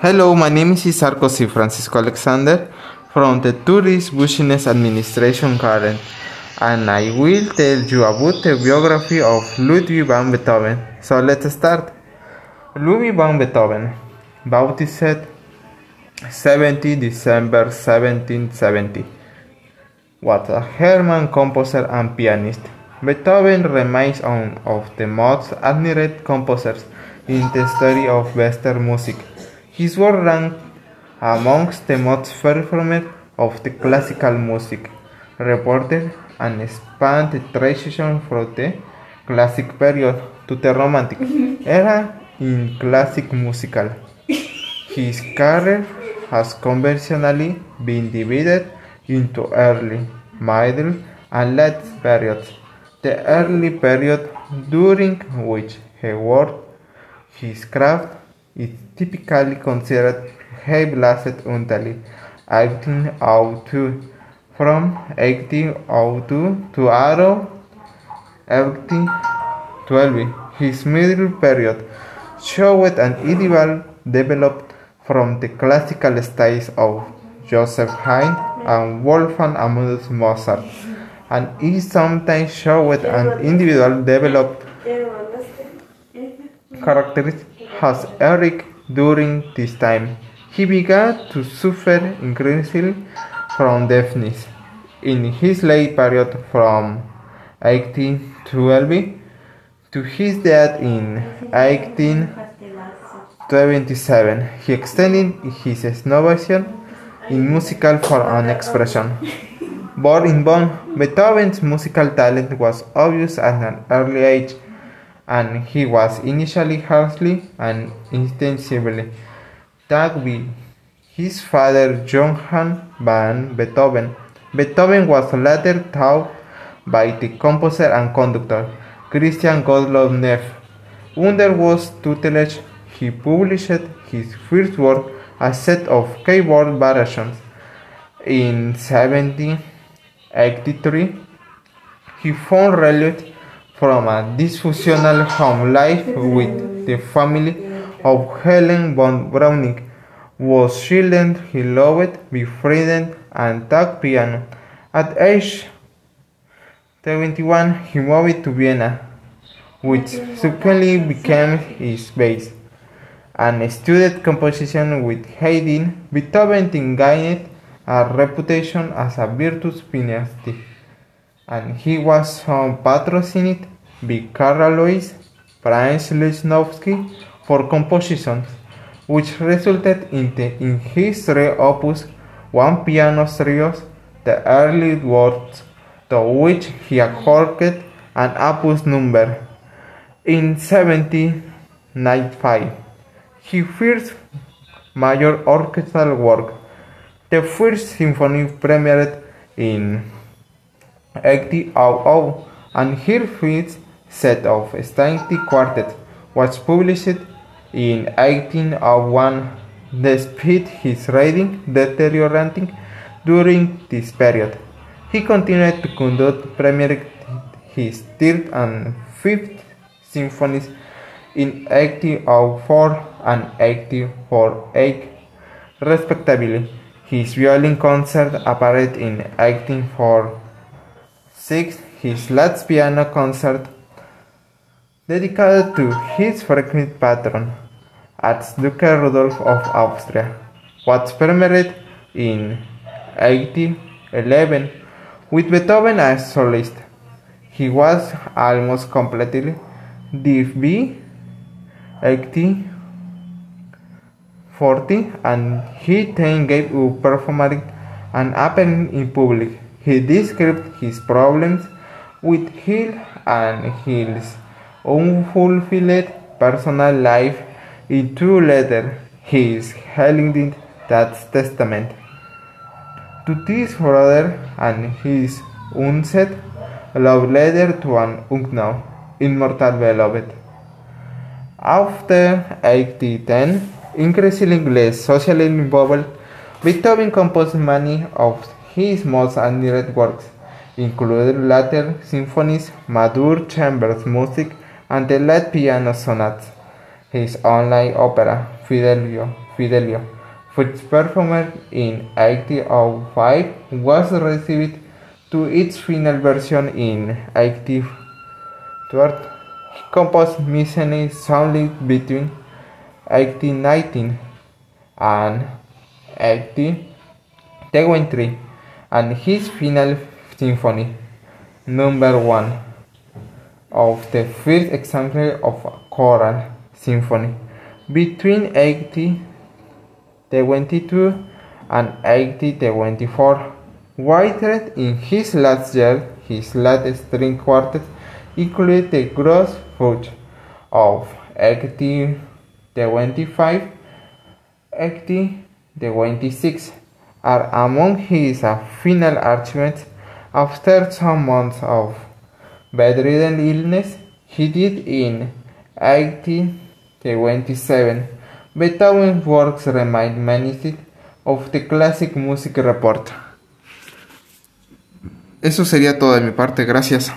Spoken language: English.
Hello, my name is Arcoz Dzib Francisco Alexander from the Tourist Business Administration Karen, and I will tell you about the biography of Ludwig van Beethoven. So let's start. Ludwig van Beethoven, baptized 70 December 1770, was a German composer and pianist. Beethoven remains one of the most admired composers in the history of Western music. His work ranked amongst the most performed of the classical music, reported and spanned the transition from the classic period to the romantic era in classic musical. His career has conventionally been divided into early, middle, and late periods. The early period during which he worked his craft is typically considered have lasted until 1802. From 1802 to around 1812, his middle period showed an ideal developed from the classical styles of Joseph Haydn and Wolfgang Amadeus Mozart, and is sometimes showed an individual developed characteristic as Eric during this time. He began to suffer increasingly from deafness in his late period from 1812 to his death in 1827. He extended his innovation in musical for an expression. Born in Bonn, Beethoven's musical talent was obvious at an early age, and he was initially harshly and intensively tagged by his father Johann van Beethoven. Beethoven was later taught by the composer and conductor Christian Gottlob Neefe. Under whose tutelage he published his first work, a set of keyboard variations. In 1783, he found relief from a dysfunctional home life with the family of Helen von Breuning. Was children he loved, befriended, and taught piano. At age 21, he moved to Vienna, which subsequently became his base, and studied composition with Haydn. Beethoven gained a reputation as a virtuous pianist, and he was patrocined by Karl Alois Prince Lichnowsky for compositions, which resulted in, the, in his three opus one piano trios, the early works to which he accorded an opus number. In 1795, his first major orchestral work, the First Symphony, premiered in 1800, and his first set of Steinti Quartet was published in 1801. Despite his writing deteriorating during this period, he continued to conduct premiered his third and fifth symphonies in 1804 and 1848, respectively. His violin concert appeared in 1846. His last piano concert, dedicated to his frequent patron, Archduke Rudolf of Austria, was premiered in 1811 with Beethoven as soloist. He was almost completely deaf by 1840 and he then gave up performing and appearing in public. He described his problems with Hill and Hill's unfulfilled personal life. In two letters he is held that testament. To this brother and his unsaid love letter to an unknown immortal beloved. After 1810, increasingly less socially involved, Beethoven composed many of his most admired works, including later symphonies, mature chamber music, and the late piano sonatas. His online opera, Fidelio, Fidelio, first performed in 1805, was received to its final version in 1812. He composed Missa solemnis between 1819 and 1823, and his final symphony, number one, of the first example of a choral symphony between 1822 and 1824. Whitehead in his last year, his last string quartet included the Grosse Fuge of 1825, 1826 are among his final achievements after some months of bedridden illness he died in 1827. Beethoven's works remind many of the classic music report. Eso sería todo de mi parte, gracias.